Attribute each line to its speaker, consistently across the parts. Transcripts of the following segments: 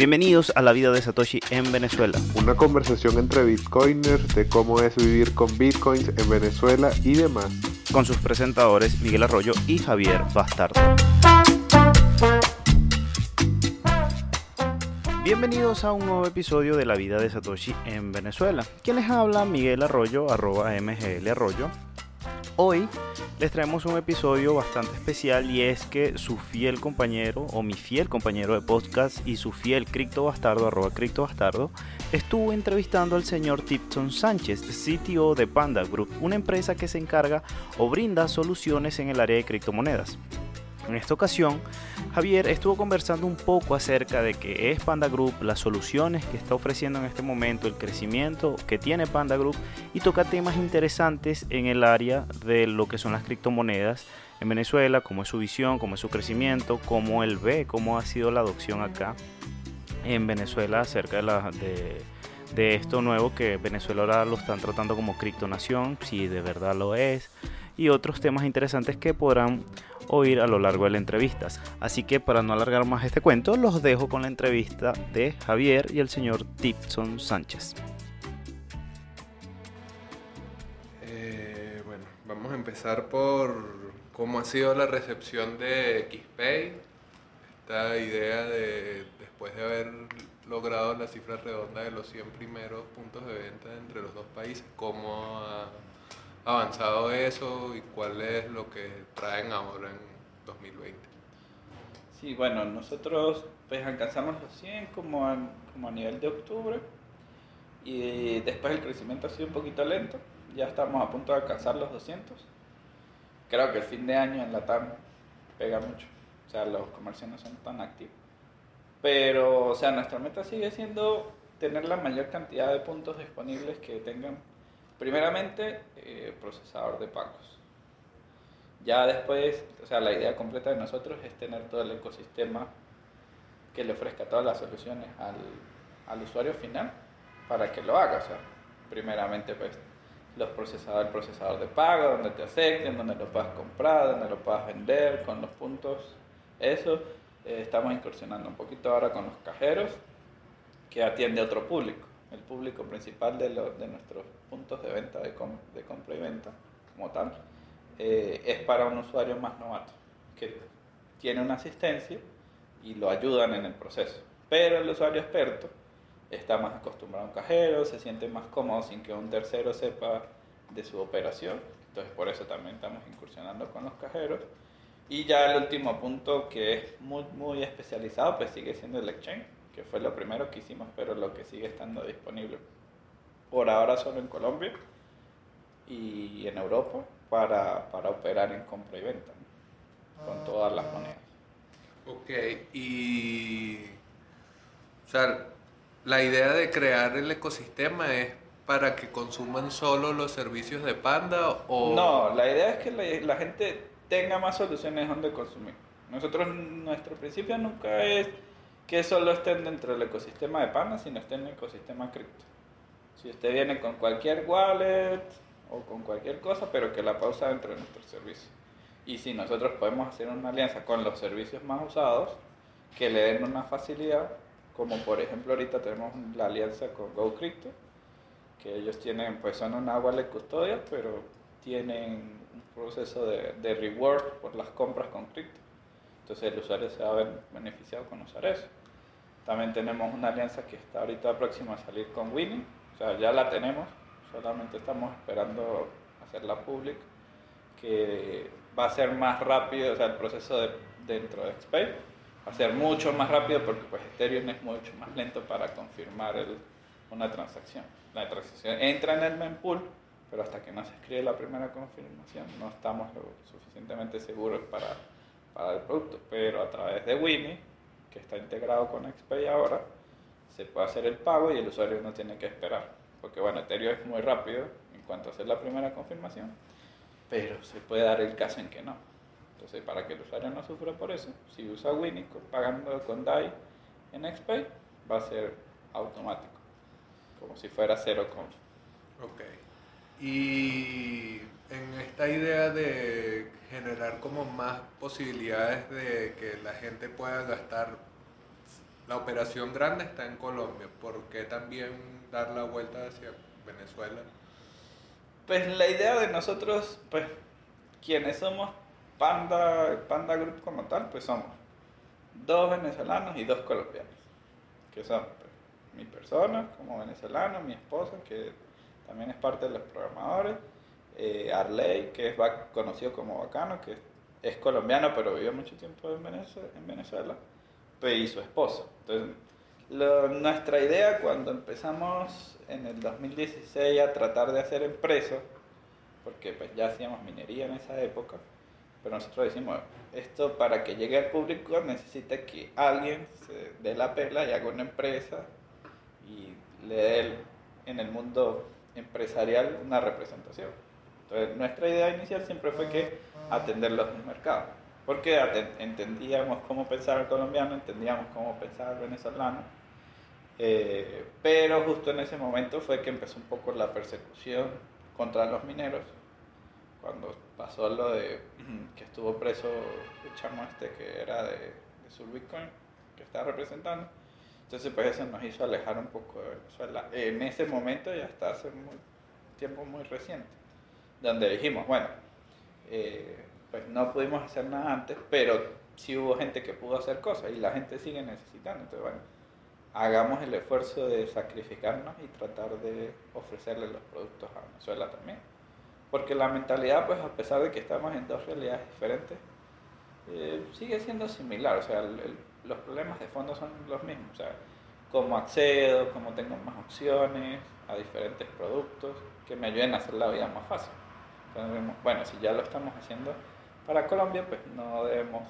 Speaker 1: Bienvenidos a la vida de Satoshi en Venezuela.
Speaker 2: Una conversación entre bitcoiners de cómo es vivir con bitcoins en Venezuela y demás.
Speaker 1: Con sus presentadores Miguel Arroyo y Javier Bastardo. Bienvenidos a un nuevo episodio de la vida de Satoshi en Venezuela. ¿Quién les habla? Miguel Arroyo, arroba MGL Arroyo. Hoy les traemos un episodio bastante especial y es que su fiel compañero o mi fiel compañero de podcast y su fiel cripto bastardo arroba cripto bastardo estuvo entrevistando al señor Tipton Sánchez, CTO de Panda Group, una empresa que se encarga o brinda soluciones en el área de criptomonedas. En esta ocasión, Javier estuvo conversando un poco acerca de qué es Panda Group, las soluciones que está ofreciendo en este momento, el crecimiento que tiene Panda Group y toca temas interesantes en el área de lo que son las criptomonedas en Venezuela, cómo es su visión, cómo es su crecimiento, cómo él ve, cómo ha sido la adopción acá en Venezuela acerca de, esto nuevo que Venezuela ahora lo están tratando como criptonación, si de verdad lo es, y otros temas interesantes que podrán oír a lo largo de la entrevista. Así que para no alargar más este cuento, los dejo con la entrevista de Javier y el señor Tipson Sánchez.
Speaker 2: Eh, bueno, vamos a empezar por cómo ha sido la recepción de XPay. Esta idea de, después de haber logrado la cifra redonda de los 100 primeros puntos de venta entre los dos países, cómo ha avanzado eso y cuál es lo que traen ahora en 2020?
Speaker 3: Sí, bueno, nosotros pues alcanzamos los 100 como a, nivel de octubre y después el crecimiento ha sido un poquito lento, ya estamos a punto de alcanzar los 200. Creo que el fin de año en la TAM pega mucho, o sea, los comercios no son tan activos. Pero, o sea, nuestra meta sigue siendo tener la mayor cantidad de puntos disponibles que tengan Primeramente, eh, procesador de pagos. Ya después, o sea, la idea completa de nosotros es tener todo el ecosistema que le ofrezca todas las soluciones al, al usuario final para que lo haga. O sea, primeramente, pues, los procesadores, el procesador de pago, donde te acepten, donde lo puedas comprar, donde lo puedas vender, con los puntos. Eso, eh, estamos incursionando un poquito ahora con los cajeros, que atiende a otro público el público principal de, de nuestros puntos de venta, de, de, compra y venta, como tal, eh, es para un usuario más novato, que tiene una asistencia y lo ayudan en el proceso. Pero el usuario experto está más acostumbrado a un cajero, se siente más cómodo sin que un tercero sepa de su operación. Entonces por eso también estamos incursionando con los cajeros. Y ya el último punto que es muy, muy especializado, pues sigue siendo el exchange que fue lo primero que hicimos, pero lo que sigue estando disponible por ahora solo en Colombia y en Europa para, para operar en compra y venta con ah. todas las monedas.
Speaker 2: Ok, y o sea, la idea de crear el ecosistema es para que consuman solo los servicios de Panda o...
Speaker 3: No, la idea es que la, la gente tenga más soluciones donde consumir. Nosotros, nuestro principio nunca es que solo estén dentro del ecosistema de Panda, sino estén en el ecosistema cripto. Si usted viene con cualquier wallet o con cualquier cosa, pero que la pausa dentro de nuestro servicio. Y si nosotros podemos hacer una alianza con los servicios más usados, que le den una facilidad, como por ejemplo ahorita tenemos la alianza con GoCrypto, que ellos tienen, pues son una wallet custodia, pero tienen un proceso de, reward por las compras con cripto. Entonces el usuario se va a beneficiado con usar eso. También tenemos una alianza que está ahorita próxima a salir con Winnie, o sea, ya la tenemos, solamente estamos esperando hacerla pública, que va a ser más rápido, o sea, el proceso de, dentro de XPay va a ser mucho más rápido porque pues Ethereum es mucho más lento para confirmar el, una transacción. La transacción entra en el mempool, pero hasta que no se escribe la primera confirmación no estamos lo suficientemente seguros para, para el producto, pero a través de Winnie que está integrado con XPay ahora, se puede hacer el pago y el usuario no tiene que esperar. Porque bueno, Ethereum es muy rápido en cuanto a hacer la primera confirmación, pero se puede dar el caso en que no. Entonces, para que el usuario no sufra por eso, si usa Winnie pagando con DAI en XPay, va a ser automático, como si fuera cero conf.
Speaker 2: Ok. Y en esta idea de generar como más posibilidades de que la gente pueda gastar la operación grande está en Colombia. ¿Por qué también dar la vuelta hacia Venezuela?
Speaker 3: Pues la idea de nosotros, pues quienes somos Panda, Panda Group como tal, pues somos dos venezolanos y dos colombianos, que son pues, mi persona como venezolano, mi esposa, que también es parte de los programadores, eh, Arley, que es conocido como Bacano, que es colombiano pero vivió mucho tiempo en Venezuela, en Venezuela y su esposa. Entonces, nuestra idea cuando empezamos en el 2016 a tratar de hacer empresa, porque pues ya hacíamos minería en esa época, pero nosotros decimos, esto para que llegue al público necesita que alguien se dé la pela y haga una empresa y le dé en el mundo empresarial una representación. Entonces, nuestra idea inicial siempre fue que atender los mercados, porque entendíamos cómo pensaba el colombiano, entendíamos cómo pensaba el venezolano, eh, pero justo en ese momento fue que empezó un poco la persecución contra los mineros, cuando pasó lo de que estuvo preso el chamo este que era de, de Sur Bitcoin, que estaba representando. Entonces, pues eso nos hizo alejar un poco de Venezuela. En ese momento, ya hasta hace muy, tiempo muy reciente, donde dijimos, bueno, eh, pues no pudimos hacer nada antes, pero sí hubo gente que pudo hacer cosas y la gente sigue necesitando. Entonces, bueno, hagamos el esfuerzo de sacrificarnos y tratar de ofrecerle los productos a Venezuela también. Porque la mentalidad, pues a pesar de que estamos en dos realidades diferentes, eh, sigue siendo similar. O sea, los problemas de fondo son los mismos. O sea, cómo accedo, cómo tengo más opciones a diferentes productos que me ayuden a hacer la vida más fácil. Entonces, bueno, si ya lo estamos haciendo para Colombia, pues no debemos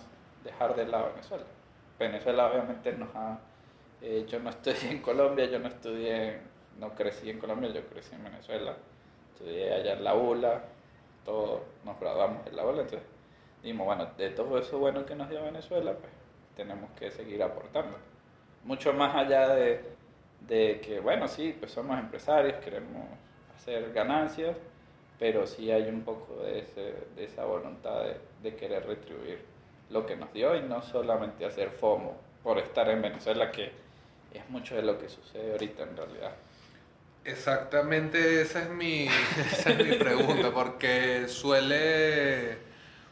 Speaker 3: dejar de lado Venezuela. Venezuela obviamente nos ha... Eh, yo no estudié en Colombia, yo no estudié, no crecí en Colombia, yo crecí en Venezuela estudié allá en la ULA, todos nos graduamos en la ULA, entonces dijimos, bueno, de todo eso bueno que nos dio Venezuela, pues tenemos que seguir aportando. Mucho más allá de, de que, bueno, sí, pues somos empresarios, queremos hacer ganancias, pero sí hay un poco de, ese, de esa voluntad de, de, querer retribuir lo que nos dio y no solamente hacer FOMO por estar en Venezuela, que es mucho de lo que sucede ahorita en realidad.
Speaker 2: Exactamente, esa es mi, esa es mi pregunta, porque suele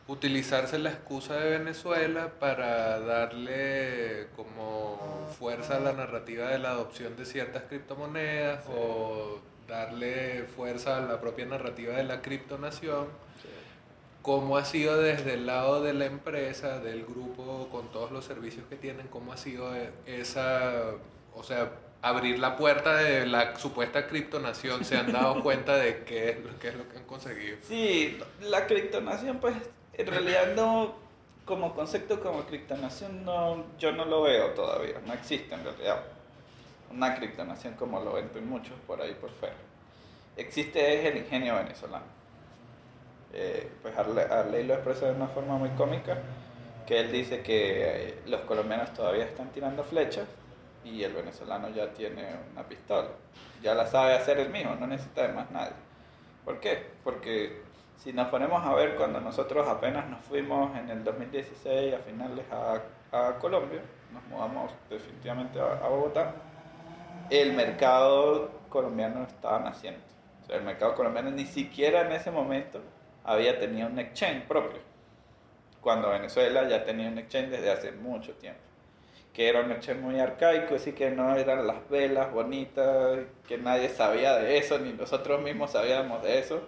Speaker 2: utilizarse la excusa de Venezuela para darle como fuerza a la narrativa de la adopción de ciertas criptomonedas o darle fuerza a la propia narrativa de la criptonación. ¿Cómo ha sido desde el lado de la empresa, del grupo, con todos los servicios que tienen, cómo ha sido esa, o sea, abrir la puerta de la supuesta criptonación se han dado cuenta de qué es, lo, qué es lo que han conseguido.
Speaker 3: Sí, la criptonación pues en realidad no, como concepto como criptonación no, yo no lo veo todavía, no existe en realidad una criptonación como lo ven muchos por ahí por fuera. Existe es el ingenio venezolano. Eh, pues Arley, lo expresa de una forma muy cómica, que él dice que eh, los colombianos todavía están tirando flechas y el venezolano ya tiene una pistola. Ya la sabe hacer el mismo, no necesita de más nadie. ¿Por qué? Porque si nos ponemos a ver cuando nosotros apenas nos fuimos en el 2016 a finales a, a Colombia, nos mudamos definitivamente a, Bogotá, el mercado colombiano estaba naciendo. O sea, el mercado colombiano ni siquiera en ese momento había tenido un exchange propio, cuando Venezuela ya tenía un exchange desde hace mucho tiempo que era un exchange muy arcaico, así que no eran las velas bonitas, que nadie sabía de eso, ni nosotros mismos sabíamos de eso,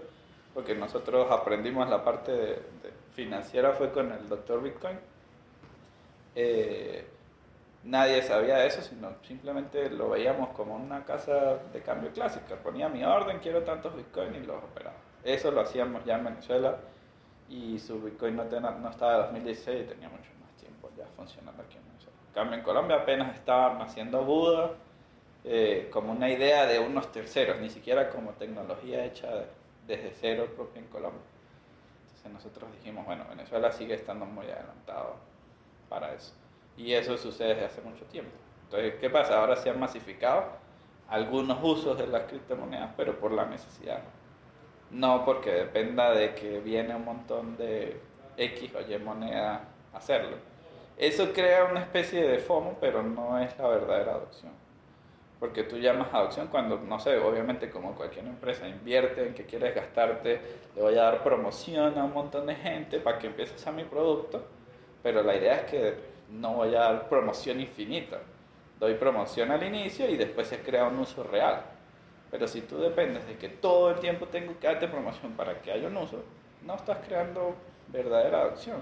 Speaker 3: porque nosotros aprendimos la parte de, financiera fue con el doctor Bitcoin. Eh, nadie sabía de eso, sino simplemente lo veíamos como una casa de cambio clásica. Ponía mi orden, quiero tantos Bitcoin y los operaba. Eso lo hacíamos ya en Venezuela y su Bitcoin no, no estaba en 2016 y tenía mucho más tiempo ya funcionando aquí en cambio, en Colombia apenas estaban naciendo Buda eh, como una idea de unos terceros, ni siquiera como tecnología hecha desde cero propio en Colombia. Entonces nosotros dijimos, bueno, Venezuela sigue estando muy adelantado para eso. Y eso sucede desde hace mucho tiempo. Entonces, ¿qué pasa? Ahora se han masificado algunos usos de las criptomonedas, pero por la necesidad. No porque dependa de que viene un montón de X o Y moneda a hacerlo Eso crea una especie de FOMO, pero no es la verdadera adopción. Porque tú llamas adopción cuando, no sé, obviamente como cualquier empresa invierte en que quieres gastarte, le voy a dar promoción a un montón de gente para que empieces a mi producto, pero la idea es que no voy a dar promoción infinita. Doy promoción al inicio y después se crea un uso real. Pero si tú dependes de que todo el tiempo tengo que darte promoción para que haya un uso, no estás creando verdadera adopción.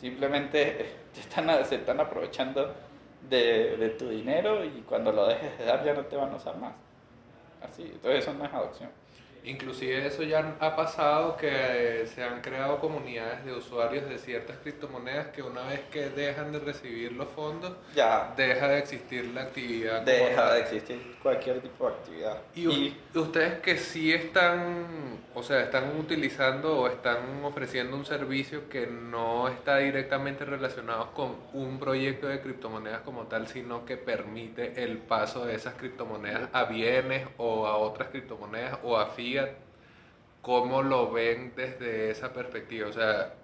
Speaker 3: Simplemente se están aprovechando de, de, tu dinero y cuando lo dejes de dar ya no te van a usar más. Así, entonces eso no es adopción.
Speaker 2: Inclusive eso ya ha pasado que eh, se han creado comunidades de usuarios de ciertas criptomonedas que una vez que dejan de recibir los fondos,
Speaker 3: ya
Speaker 2: deja de existir la actividad.
Speaker 3: Deja de existir cualquier tipo de actividad.
Speaker 2: Y, ustedes que sí están, o sea, están utilizando o están ofreciendo un servicio que no está directamente relacionado con un proyecto de criptomonedas como tal, sino que permite el paso de esas criptomonedas a bienes o a otras criptomonedas o a ¿cómo lo ven desde esa perspectiva? O sea,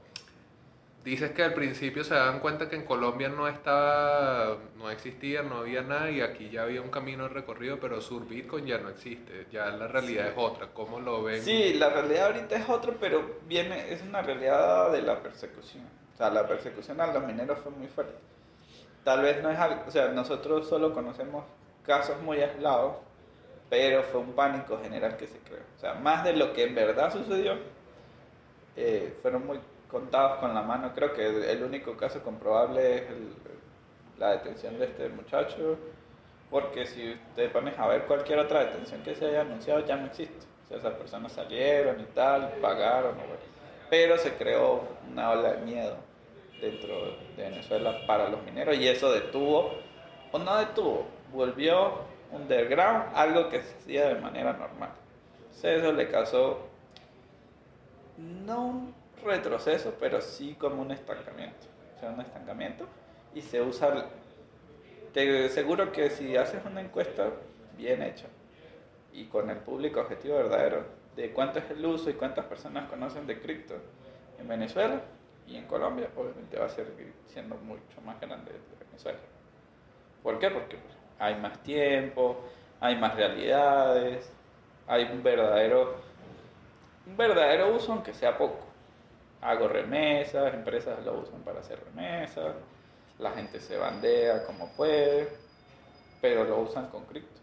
Speaker 2: dices que al principio se dan cuenta que en Colombia no estaba, no existía, no había nada y aquí ya había un camino recorrido, pero Sur Bitcoin ya no existe, ya la realidad es otra. ¿Cómo lo ven?
Speaker 3: Sí, la realidad ahorita es otra, pero viene, es una realidad de la persecución. O sea, la persecución a los mineros fue muy fuerte. Tal vez no es algo, o sea, nosotros solo conocemos casos muy aislados pero fue un pánico general que se creó. O sea, más de lo que en verdad sucedió, eh, fueron muy contados con la mano. Creo que el único caso comprobable es la detención de este muchacho, porque si te pones a ver cualquier otra detención que se haya anunciado, ya no existe. O sea, esas personas salieron y tal, pagaron, pero se creó una ola de miedo dentro de Venezuela para los mineros y eso detuvo, o no detuvo, volvió underground, algo que se hacía de manera normal. eso le causó no un retroceso, pero sí como un estancamiento. O sea, un estancamiento y se usa, te seguro que si haces una encuesta bien hecha y con el público objetivo verdadero de cuánto es el uso y cuántas personas conocen de cripto en Venezuela y en Colombia, obviamente va a ser siendo mucho más grande de Venezuela. ¿Por qué? Porque hay más tiempo, hay más realidades, hay un verdadero, un verdadero uso aunque sea poco. Hago remesas, empresas lo usan para hacer remesas, la gente se bandea como puede, pero lo usan con cripto.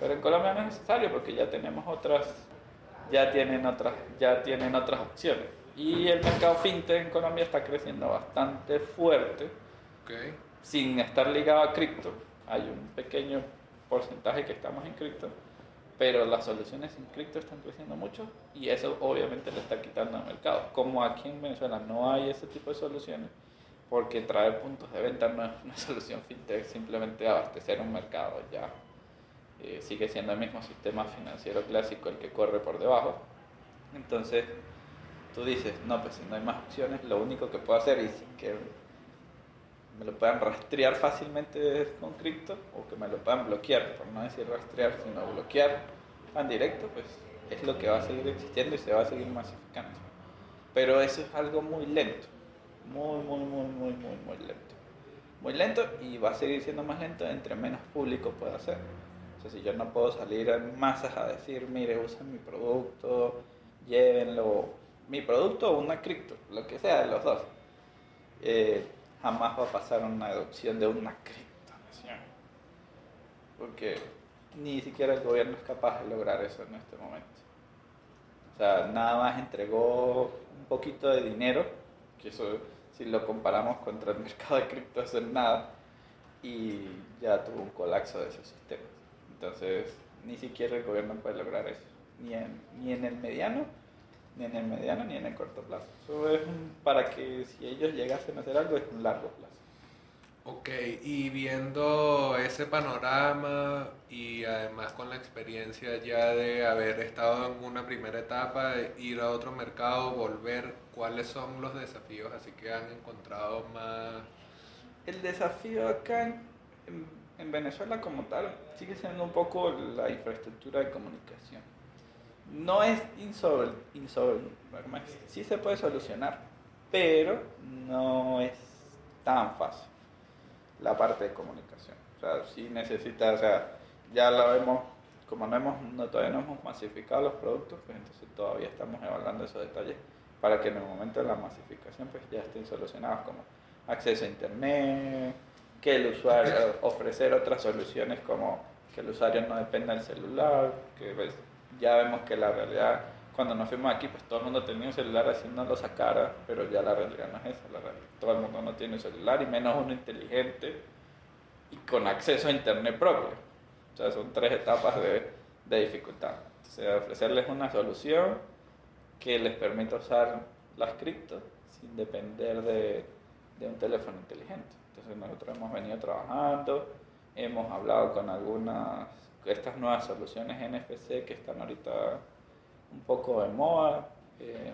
Speaker 3: Pero en Colombia no es necesario porque ya tenemos otras, ya tienen otras, ya tienen otras opciones. Y el mercado fintech en Colombia está creciendo bastante fuerte, sin estar ligado a cripto hay un pequeño porcentaje que estamos en cripto, pero las soluciones en cripto están creciendo mucho y eso obviamente le está quitando al mercado. Como aquí en Venezuela no hay ese tipo de soluciones, porque traer puntos de venta no es una solución fintech, simplemente abastecer un mercado ya. Eh, sigue siendo el mismo sistema financiero clásico el que corre por debajo. Entonces, tú dices, no, pues si no hay más opciones, lo único que puedo hacer sin que me lo puedan rastrear fácilmente con cripto o que me lo puedan bloquear, por no decir rastrear, sino bloquear en directo, pues es lo que va a seguir existiendo y se va a seguir masificando. Pero eso es algo muy lento, muy, muy, muy, muy, muy, muy lento. Muy lento y va a seguir siendo más lento entre menos público pueda hacer. O sea, si yo no puedo salir en masas a decir, mire, usen mi producto, llévenlo, mi producto o una cripto, lo que sea de los dos. Eh, jamás va a pasar una adopción de una criptonación. Porque ni siquiera el gobierno es capaz de lograr eso en este momento. O sea, nada más entregó un poquito de dinero, que eso si lo comparamos contra el mercado de cripto es nada, y ya tuvo un colapso de esos sistemas. Entonces, ni siquiera el gobierno puede lograr eso, ni en, ni en el mediano ni en el mediano ni en el corto plazo. Eso es para que si ellos llegasen a hacer algo es un largo plazo.
Speaker 2: Ok, y viendo ese panorama y además con la experiencia ya de haber estado en una primera etapa, ir a otro mercado, volver, ¿cuáles son los desafíos así que han encontrado más?
Speaker 3: El desafío acá en, en Venezuela como tal sigue siendo un poco la infraestructura de comunicación no es insoluble, sí se puede solucionar, pero no es tan fácil. la parte de comunicación. O sea, sí necesita, o sea, ya la vemos, como no hemos, no, todavía no hemos masificado los productos, pues entonces todavía estamos evaluando esos detalles para que en el momento de la masificación pues ya estén solucionados como acceso a internet, que el usuario, ofrecer otras soluciones como que el usuario no dependa del celular, que pues, ya vemos que la realidad, cuando nos fuimos aquí, pues todo el mundo tenía un celular haciéndolo sacara, pero ya la realidad no es esa, la realidad, todo el mundo no tiene un celular y menos uno inteligente y con acceso a internet propio. O sea, son tres etapas de, de dificultad. Sea, ofrecerles una solución que les permita usar las criptos sin depender de, de un teléfono inteligente. Entonces nosotros hemos venido trabajando, hemos hablado con algunas, estas nuevas soluciones NFC que están ahorita un poco de moda, eh,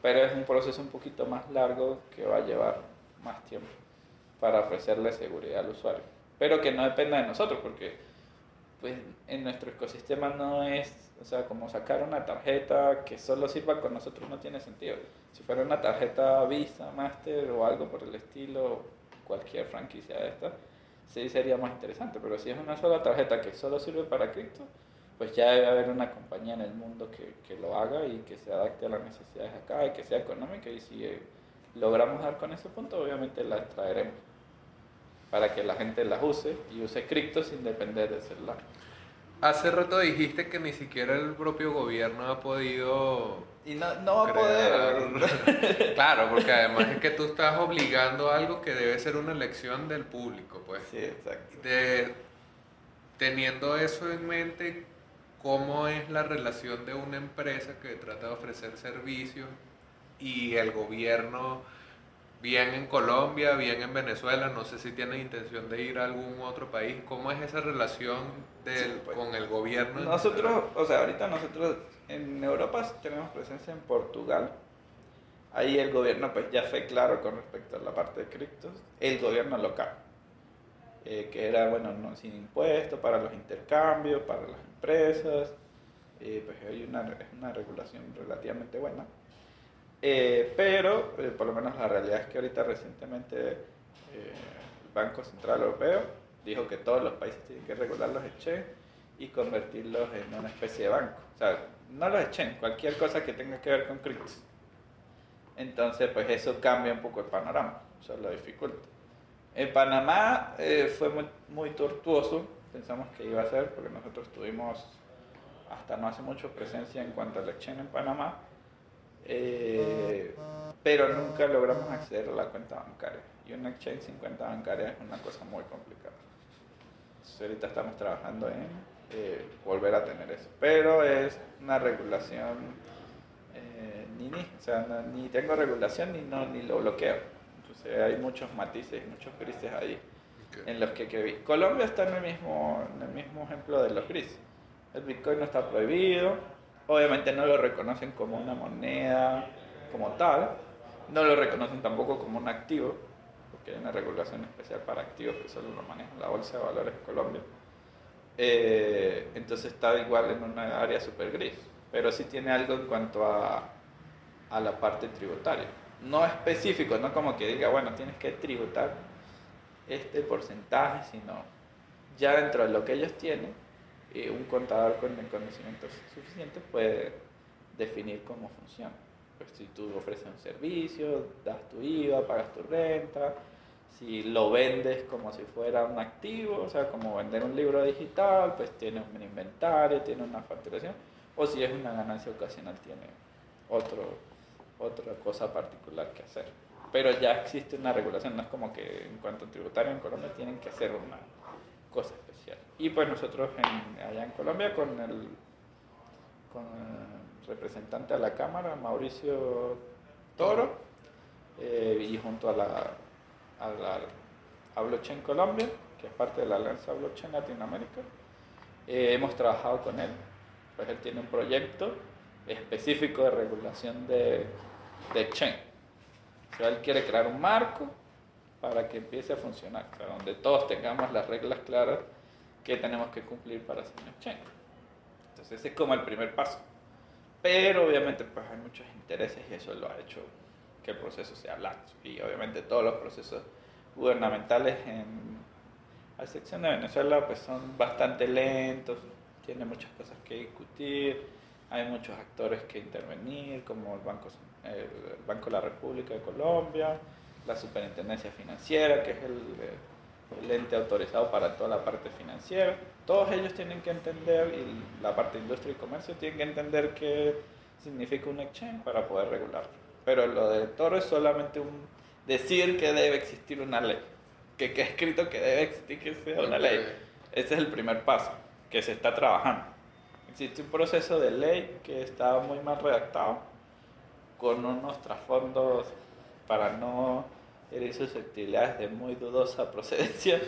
Speaker 3: pero es un proceso un poquito más largo que va a llevar más tiempo para ofrecerle seguridad al usuario. Pero que no dependa de nosotros, porque pues, en nuestro ecosistema no es, o sea, como sacar una tarjeta que solo sirva con nosotros no tiene sentido. Si fuera una tarjeta Visa, Master o algo por el estilo, cualquier franquicia de esta, sí sería más interesante. Pero si es una sola tarjeta que solo sirve para cripto, pues ya debe haber una compañía en el mundo que, que lo haga y que se adapte a las necesidades acá y que sea económica. Y si eh, logramos dar con ese punto, obviamente la traeremos para que la gente las use y use cripto sin depender del celular.
Speaker 2: Hace rato dijiste que ni siquiera el propio gobierno ha podido...
Speaker 3: Y no, no va a poder.
Speaker 2: claro, porque además es que tú estás obligando a algo que debe ser una elección del público, pues.
Speaker 3: Sí, exacto.
Speaker 2: De, teniendo eso en mente, ¿cómo es la relación de una empresa que trata de ofrecer servicios y el gobierno bien en Colombia, bien en Venezuela, no sé si tienen intención de ir a algún otro país. ¿Cómo es esa relación del,
Speaker 3: pues,
Speaker 2: con el gobierno?
Speaker 3: Nosotros, o sea, ahorita nosotros en Europa tenemos presencia en Portugal. Ahí el gobierno pues ya fue claro con respecto a la parte de criptos. El gobierno local, eh, que era, bueno, no, sin impuestos para los intercambios, para las empresas. Eh, pues hay una, una regulación relativamente buena. Eh, pero, por lo menos la realidad es que ahorita recientemente el Banco Central Europeo dijo que todos los países tienen que regular los exchanges y convertirlos en una especie de banco. O sea, no los exchanges, cualquier cosa que tenga que ver con criptos. Entonces, pues eso cambia un poco el panorama, eso lo dificulta. En Panamá fue muy, muy tortuoso, pensamos que iba a ser, porque nosotros tuvimos hasta no hace mucho presencia en cuanto al exchange en Panamá eh, pero nunca logramos acceder a la cuenta bancaria. Y un exchange sin cuenta bancaria es una cosa muy complicada. ahorita estamos trabajando en eh, volver a tener eso. Pero es una regulación eh, ni ni, o sea, ni tengo regulación ni, no, ni lo bloqueo. Entonces hay muchos matices, muchos grises ahí en los que, que vi. Colombia está en el, mismo, en el mismo ejemplo de los grises. El Bitcoin no está prohibido, Obviamente no lo reconocen como una moneda como tal, no lo reconocen tampoco como un activo, porque hay una regulación especial para activos que solo lo maneja la Bolsa de Valores de Colombia. Eh, entonces está igual en una área súper gris, pero sí tiene algo en cuanto a, a la parte tributaria. No específico, no como que diga, bueno, tienes que tributar este porcentaje, sino ya dentro de lo que ellos tienen, un contador con el conocimiento suficiente puede definir cómo funciona. Pues si tú ofreces un servicio, das tu IVA, pagas tu renta, si lo vendes como si fuera un activo, o sea, como vender un libro digital, pues tiene un inventario, tiene una facturación, o si es una ganancia ocasional, tiene otro, otra cosa particular que hacer. Pero ya existe una regulación, no es como que en cuanto a tributario en Colombia tienen que hacer una cosa especial. Y pues nosotros allá en Colombia con el, con representante a la Cámara, Mauricio Toro, eh, y junto a la, a la a Blockchain Colombia, que es parte de la Alianza Blockchain Latinoamérica, eh, hemos trabajado con él. Pues él tiene un proyecto específico de regulación de, de exchange. O sea, él quiere crear un marco para que empiece a funcionar, donde todos tengamos las reglas claras que tenemos que cumplir para hacer un exchange. Entonces ese es como el primer paso. Pero obviamente pues hay muchos intereses y eso lo ha hecho que el proceso sea laxo. Y obviamente todos los procesos gubernamentales en, a excepción de Venezuela, pues son bastante lentos, tiene muchas cosas que discutir, hay muchos actores que intervenir, como el Banco, el Banco de la República de Colombia, la Superintendencia Financiera, que es el, el ente autorizado para toda la parte financiera. Todos ellos tienen que entender, y la parte de industria y comercio tienen que entender qué significa un exchange para poder regularlo. Pero lo de Toro es solamente un decir que debe existir una ley, que, que escrito que debe existir que sea una ley. Ese es el primer paso, que se está trabajando. Existe un proceso de ley que está muy mal redactado, con unos trasfondos para no herir susceptibilidades de muy dudosa procedencia.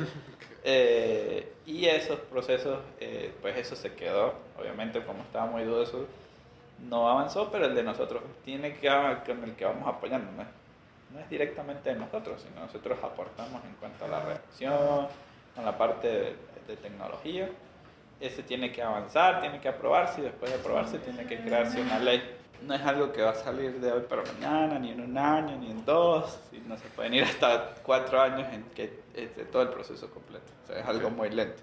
Speaker 3: Eh, y esos procesos, eh, pues eso se quedó, obviamente como estaba muy dudoso, no avanzó, pero el de nosotros tiene que con el que vamos apoyando. ¿no? no es directamente de nosotros, sino nosotros aportamos en cuanto a la redacción, a la parte de, de tecnología. Ese tiene que avanzar, tiene que aprobarse y después de aprobarse tiene que crearse una ley no es algo que va a salir de hoy para mañana, ni en un año, ni en dos, no se pueden ir hasta cuatro años en que es de todo el proceso completo, o sea, es algo muy lento.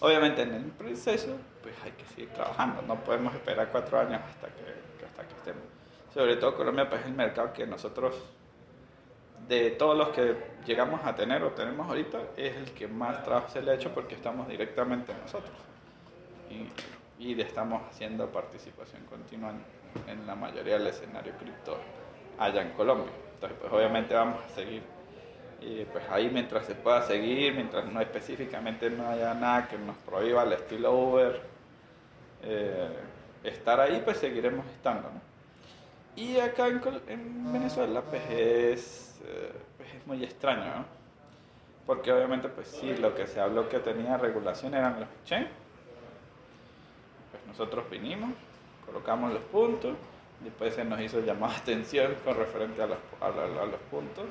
Speaker 3: Obviamente en el proceso, pues hay que seguir trabajando, no podemos esperar cuatro años hasta que, hasta que estemos. Sobre todo Colombia, pues es el mercado que nosotros, de todos los que llegamos a tener o tenemos ahorita, es el que más trabajo se le ha hecho porque estamos directamente nosotros. Y, estamos haciendo participación continua en la mayoría del escenario cripto allá en Colombia. Entonces, pues obviamente vamos a seguir. Y pues ahí mientras se pueda seguir, mientras no específicamente no haya nada que nos prohíba el estilo Uber, eh, estar ahí, pues seguiremos estando. Y acá en, Venezuela, pues es, eh, pues es muy extraño, ¿no? Porque obviamente, pues sí, lo que se habló que tenía regulación eran los exchanges. Pues nosotros vinimos, colocamos los puntos, después se nos hizo llamar atención con referente a los, a, los puntos.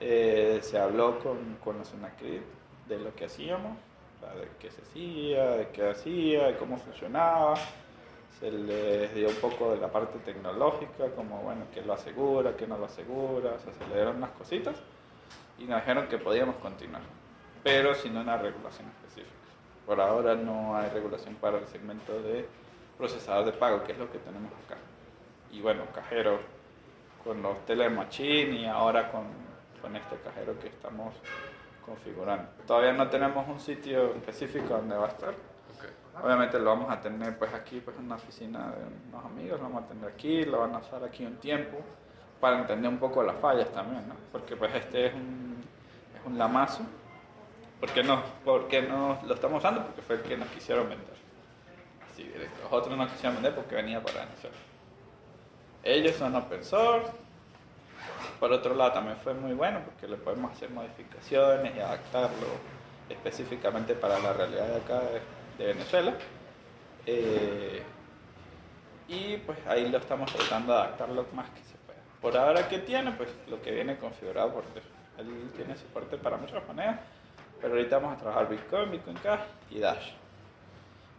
Speaker 3: Eh, se habló con, con los UNACRID de lo que hacíamos, de qué se hacía, de qué hacía, de cómo funcionaba. Se les dio un poco de la parte tecnológica, como bueno, qué lo asegura, qué no lo asegura, o sea, se le dieron unas cositas y nos dijeron que podíamos continuar, pero sin una regulación específica. Por ahora no hay regulación para el segmento de procesador de pago, que es lo que tenemos acá. Y bueno, cajero con los Telemachine y ahora con, con este cajero que estamos configurando. Todavía no tenemos un sitio específico donde va a estar. Obviamente lo vamos a tener pues aquí, pues en una oficina de unos amigos, lo vamos a tener aquí, lo van a usar aquí un tiempo para entender un poco las fallas también, ¿no? Porque pues este es un, es un lamazo. ¿Por qué, no, ¿Por qué no lo estamos usando? Porque fue el que nos quisieron vender. Los otros no quisieron vender porque venía para Venezuela. Ellos son open source. Por otro lado, también fue muy bueno porque le podemos hacer modificaciones y adaptarlo específicamente para la realidad de acá de, Venezuela. Eh, y pues ahí lo estamos tratando de adaptar lo más que se pueda. Por ahora, ¿qué tiene? Pues lo que viene configurado por Él tiene soporte para muchas maneras, pero ahorita vamos a trabajar Bitcoin, Bitcoin Cash y Dash.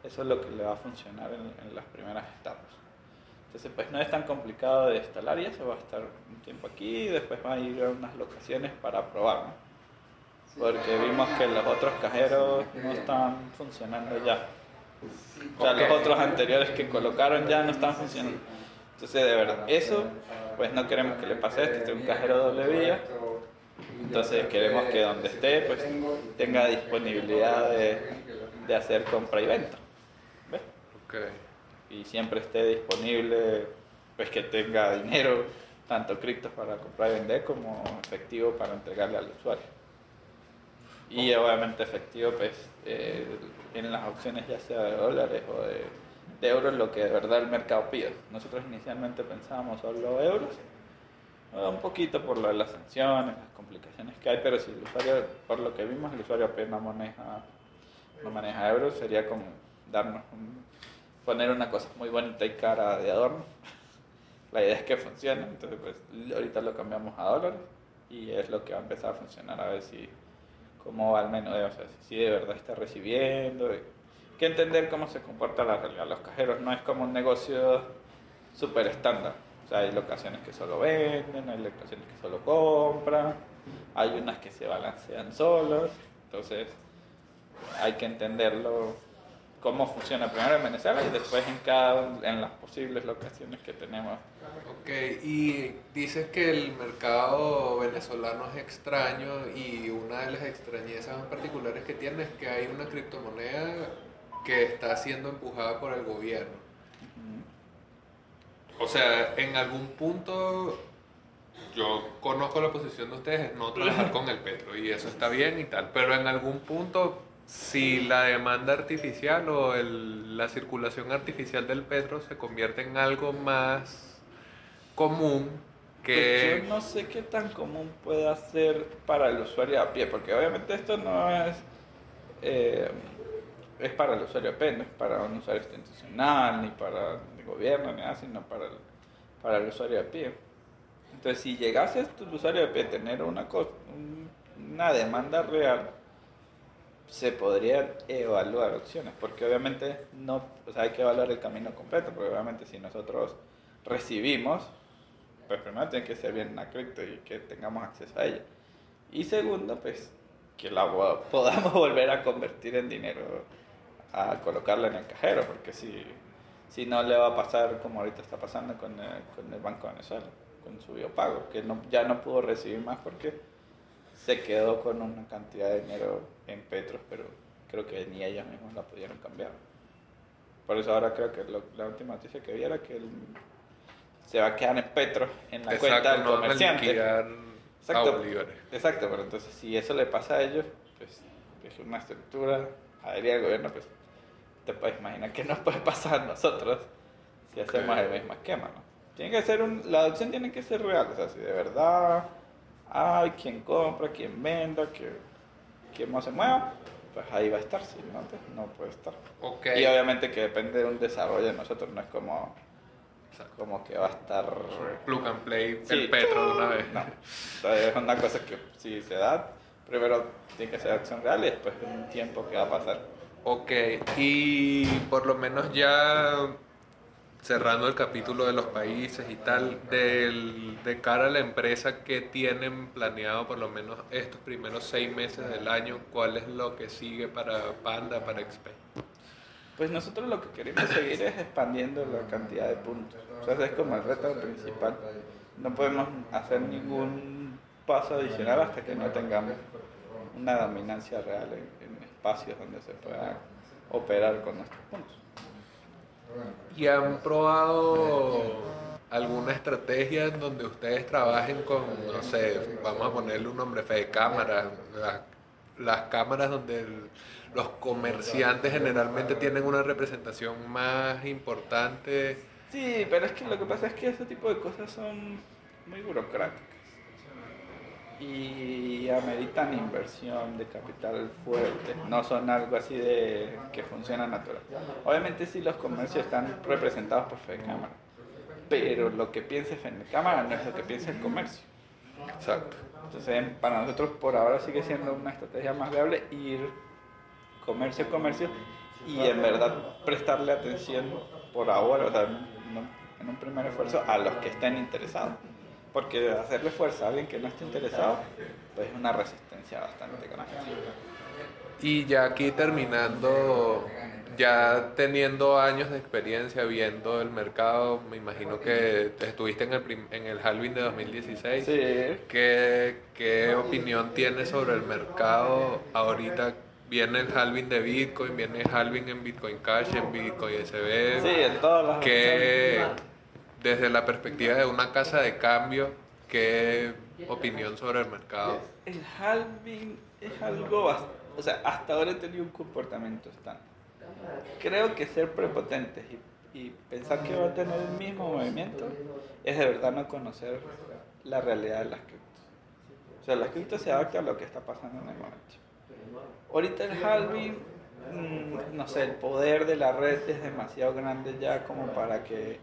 Speaker 3: Eso es lo que le va a funcionar en, las primeras etapas. Entonces, pues no es tan complicado de instalar y eso va a estar un tiempo aquí y después va a ir a unas locaciones para probar, Porque vimos que los otros cajeros no están funcionando ya. O sea, los otros anteriores que colocaron ya no están funcionando. Entonces, de verdad, eso, pues no queremos que le pase esto. Este es un cajero doble vía. Entonces, queremos que donde esté, pues tenga disponibilidad de, de hacer compra y venta. Y siempre esté disponible, pues que tenga dinero, tanto criptos para comprar y vender como efectivo para entregarle al usuario. Y obviamente efectivo, pues eh, en las opciones ya sea de dólares o de, de, euros, lo que de verdad el mercado pide. Nosotros inicialmente pensábamos solo euros, un poquito por lo de las sanciones, las complicaciones que hay, pero si el usuario, por lo que vimos, el usuario apenas maneja, no maneja euros, sería como darnos un poner una cosa muy bonita y cara de adorno. La idea es que funcione, entonces pues ahorita lo cambiamos a dólares y es lo que va a empezar a funcionar a ver si cómo al menos, o sea, si de verdad está recibiendo. Hay que entender cómo se comporta la realidad. Los cajeros no es como un negocio súper estándar. O sea, hay locaciones que solo venden, hay locaciones que solo compran. hay unas que se balancean solos, entonces hay que entenderlo cómo funciona primero en Venezuela y después en cada en las posibles locaciones que tenemos.
Speaker 2: Ok, y dices que el mercado venezolano es extraño y una de las extrañezas más particulares que tiene es que hay una criptomoneda que está siendo empujada por el gobierno. O sea, en algún punto yo conozco la posición de ustedes es no trabajar con el petro y eso está bien y tal, pero en algún punto si la demanda artificial o el, la circulación artificial del petro se convierte en algo más común que...
Speaker 3: Pues yo no sé qué tan común puede ser para el usuario a pie, porque obviamente esto no es... Eh, es para el usuario a pie, no es para un usuario institucional, ni para el gobierno, ni nada, sino para el, para el usuario a pie. Entonces, si llegase el usuario a pie tener una, una demanda real, se podrían evaluar opciones, porque obviamente no, o sea, hay que evaluar el camino completo, porque obviamente si nosotros recibimos, pues primero tiene que ser bien una cripto y que tengamos acceso a ella. Y segundo, pues que la podamos volver a convertir en dinero, a colocarla en el cajero, porque si, si no le va a pasar como ahorita está pasando con el, con el Banco de Venezuela, con su biopago, que no, ya no pudo recibir más porque se quedó con una cantidad de dinero en petros, pero creo que ni ellas mismas la pudieron cambiar. Por eso ahora creo que la última noticia que vi era que se va a quedar en petros en la cuenta del comerciante.
Speaker 2: Exacto,
Speaker 3: exacto, pero entonces si eso le pasa a ellos, pues es una estructura adherida al gobierno, pues te puedes imaginar que nos puede pasar a nosotros si hacemos el mismo esquema, ¿no? Tiene que ser un, la adopción tiene que ser real, o sea, si de verdad hay quien compra, quien venda, que, quien más se mueva, pues ahí va a estar, si no, pues no puede estar.
Speaker 2: Okay.
Speaker 3: Y obviamente que depende de un desarrollo de nosotros, no es como, como que va a estar...
Speaker 2: Plug and play el petro de una vez.
Speaker 3: No, Entonces es una cosa que si se da, primero tiene que ser acción real y después un tiempo que va a pasar.
Speaker 2: Ok, y por lo menos ya cerrando el capítulo de los países y tal, del, de cara a la empresa, ¿qué tienen planeado por lo menos estos primeros seis meses del año? ¿Cuál es lo que sigue para Panda, para XP?
Speaker 3: Pues nosotros lo que queremos seguir es expandiendo la cantidad de puntos. O sea, es como el reto principal. No podemos hacer ningún paso adicional hasta que no tengamos una dominancia real en, en espacios donde se pueda operar con nuestros puntos.
Speaker 2: ¿Y han probado alguna estrategia en donde ustedes trabajen con, no sé, vamos a ponerle un nombre fe de cámara, las, cámaras donde los comerciantes generalmente tienen una representación más importante?
Speaker 3: Sí, pero es que lo que pasa es que ese tipo de cosas son muy burocráticas y ameritan inversión de capital fuerte, no son algo así de que funciona natural. Obviamente sí los comercios están representados por Fedecámara, pero lo que piensa Fedecámara no es lo que piensa el comercio.
Speaker 2: Exacto.
Speaker 3: Entonces para nosotros por ahora sigue siendo una estrategia más viable ir comercio a comercio y en verdad prestarle atención por ahora, o sea, en un primer esfuerzo a los que estén interesados porque hacerle fuerza a alguien que no esté interesado, pues es una resistencia bastante grande.
Speaker 2: Y ya aquí terminando, ya teniendo años de experiencia viendo el mercado, me imagino que estuviste en el, en el Halving de 2016.
Speaker 3: Sí.
Speaker 2: ¿Qué, ¿Qué opinión tienes sobre el mercado ahorita viene el halving de Bitcoin, viene el halving en Bitcoin Cash, en Bitcoin SB.
Speaker 3: Sí, en todas las
Speaker 2: que desde la perspectiva de una casa de cambio, ¿qué opinión sobre el mercado?
Speaker 3: El halving es algo, o sea, hasta ahora he tenido un comportamiento estándar. Creo que ser prepotentes y, pensar que va a tener el mismo movimiento es de verdad no conocer la realidad de las criptos. O sea, las criptos se adaptan a lo que está pasando en el momento. Ahorita el halving, mm, no sé, el poder de la red es demasiado grande ya como para que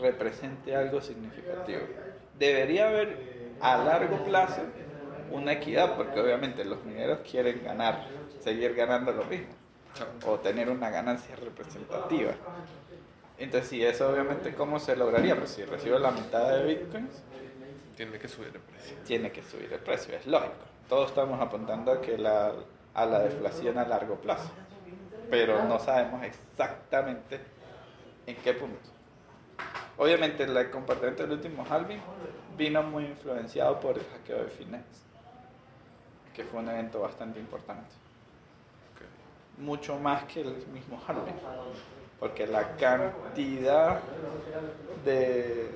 Speaker 3: represente algo significativo. Debería haber a largo plazo una equidad, porque obviamente los mineros quieren ganar, seguir ganando lo mismo, o tener una ganancia representativa. Entonces, si eso obviamente, ¿cómo se lograría? Pues si recibo la mitad de bitcoins,
Speaker 2: Tiene que subir el precio.
Speaker 3: tiene que subir el precio, es lógico. Todos estamos apuntando a, que la, a la deflación a largo plazo, pero no sabemos exactamente en qué punto. Obviamente el comportamiento del último halving vino muy influenciado por el hackeo de Finex, que fue un evento bastante importante. Mucho más que el mismo halving, porque la cantidad de,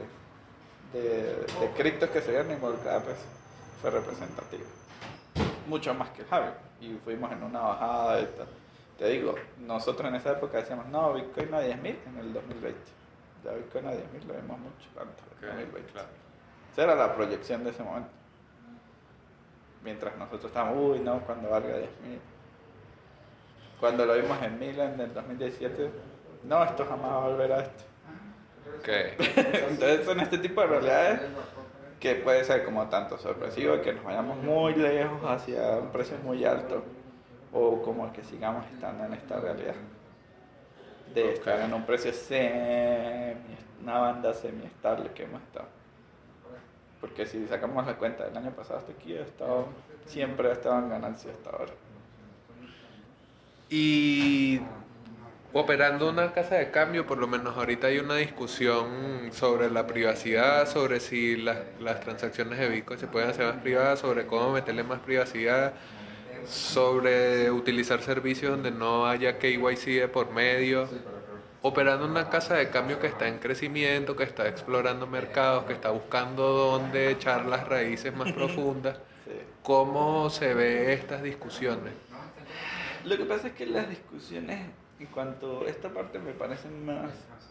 Speaker 3: de, de criptos que se vieron involucradas pues, fue representativa. Mucho más que el halving. Y fuimos en una bajada de tal. Te digo, nosotros en esa época decíamos, no, Bitcoin a 10.000 en el 2020. Ya Bitcoin a 10.000 lo vimos mucho tanto en
Speaker 2: Ok,
Speaker 3: el 2020.
Speaker 2: claro.
Speaker 3: Esa era la proyección de ese momento. Mientras nosotros estábamos, uy, no, cuando valga 10.000. Cuando lo vimos en Milan en el 2017, no, esto jamás va a volver a esto.
Speaker 2: Ok.
Speaker 3: Entonces son este tipo de realidades que puede ser como tanto sorpresivo que nos vayamos muy lejos hacia un precio muy alto o como que sigamos estando en esta realidad de estar en un precio semi, una banda semi estable que hemos estado. Porque si sacamos la cuenta del año pasado hasta aquí, ha estado, siempre ha estado en ganancia hasta ahora.
Speaker 2: Y operando una casa de cambio, por lo menos ahorita hay una discusión sobre la privacidad, sobre si las, las transacciones de Bitcoin se pueden hacer más privadas, sobre cómo meterle más privacidad, sobre utilizar servicios donde no haya KYC de por medio. Operando una casa de cambio que está en crecimiento, que está explorando mercados, que está buscando dónde echar las raíces más profundas. ¿Cómo se ve estas discusiones?
Speaker 3: Lo que pasa es que las discusiones en cuanto a esta parte me parecen más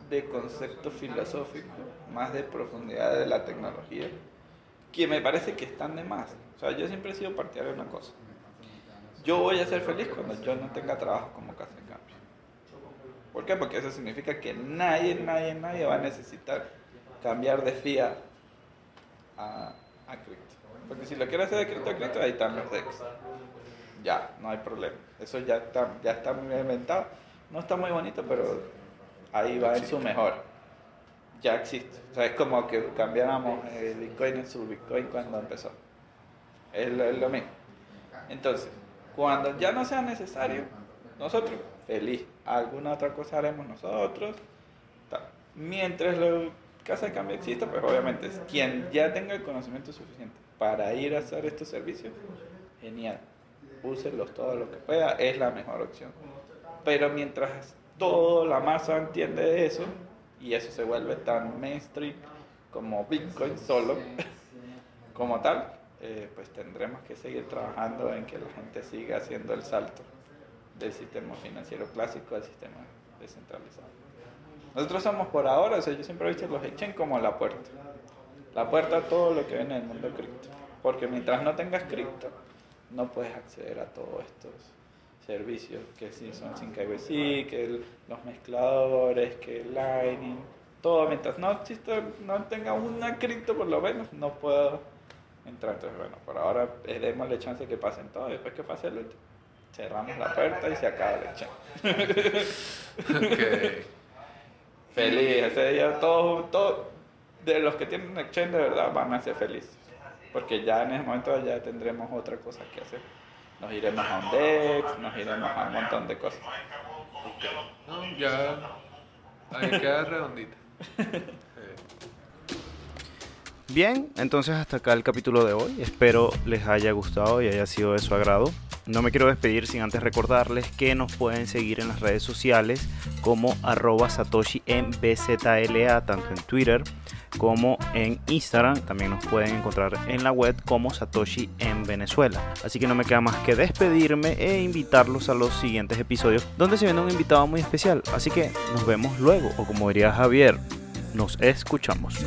Speaker 3: de concepto filosófico, más de profundidad de la tecnología, que me parece que están de más. O sea, yo siempre he sido partidario de una cosa. Yo voy a ser feliz cuando yo no tenga trabajo como casa de cambio. ¿Por qué? Porque eso significa que nadie, nadie, nadie va a necesitar cambiar de fiat a, a cripto. Porque si lo quiere hacer de cripto a cripto, ahí están los DEX. Ya, no hay problema. Eso ya está, ya está muy inventado. No está muy bonito, pero ahí va en su mejor. Ya existe. O sea, es como que cambiáramos el Bitcoin en su Bitcoin cuando empezó. Es lo, es lo mismo. Entonces, cuando ya no sea necesario, nosotros, feliz. Alguna otra cosa haremos nosotros. Mientras la casa de cambio exista, pues obviamente quien ya tenga el conocimiento suficiente para ir a hacer estos servicios, genial. Úsenlos todo lo que pueda, es la mejor opción. Pero mientras toda la masa entiende de eso, y eso se vuelve tan mainstream como Bitcoin solo, como tal, eh, pues tendremos que seguir trabajando en que la gente siga haciendo el salto del sistema financiero clásico al sistema descentralizado. Nosotros somos por ahora, o sea, yo siempre he visto los exchange como la puerta. La puerta a todo lo que viene del mundo cripto. Porque mientras no tengas cripto, no puedes acceder a todos estos servicios que sí son sin KYC, que el- los mezcladores, que el Lightning, todo. Mientras no exista, no tenga una cripto por lo menos, no puedo entrar. Entonces, bueno, por ahora eh, démosle chance que pasen todo. Después que pase el último, cerramos la puerta y se acaba el exchange.
Speaker 2: Ok.
Speaker 3: Feliz, ese día todos, todos de los que tienen exchange de verdad van a ser felices. Porque ya en ese momento ya tendremos otra cosa que hacer. Nos iremos a un DEX, nos iremos a un montón de cosas.
Speaker 2: Ok. No, ya. Ahí queda redondita. Sí.
Speaker 1: Bien, entonces hasta acá el capítulo de hoy. Espero les haya gustado y haya sido de su agrado. No me quiero despedir sin antes recordarles que nos pueden seguir en las redes sociales como arroba satoshi en BZLA, tanto en Twitter como en Instagram. También nos pueden encontrar en la web como Satoshi en Venezuela. Así que no me queda más que despedirme e invitarlos a los siguientes episodios donde se viene un invitado muy especial. Así que nos vemos luego, o como diría Javier, nos escuchamos.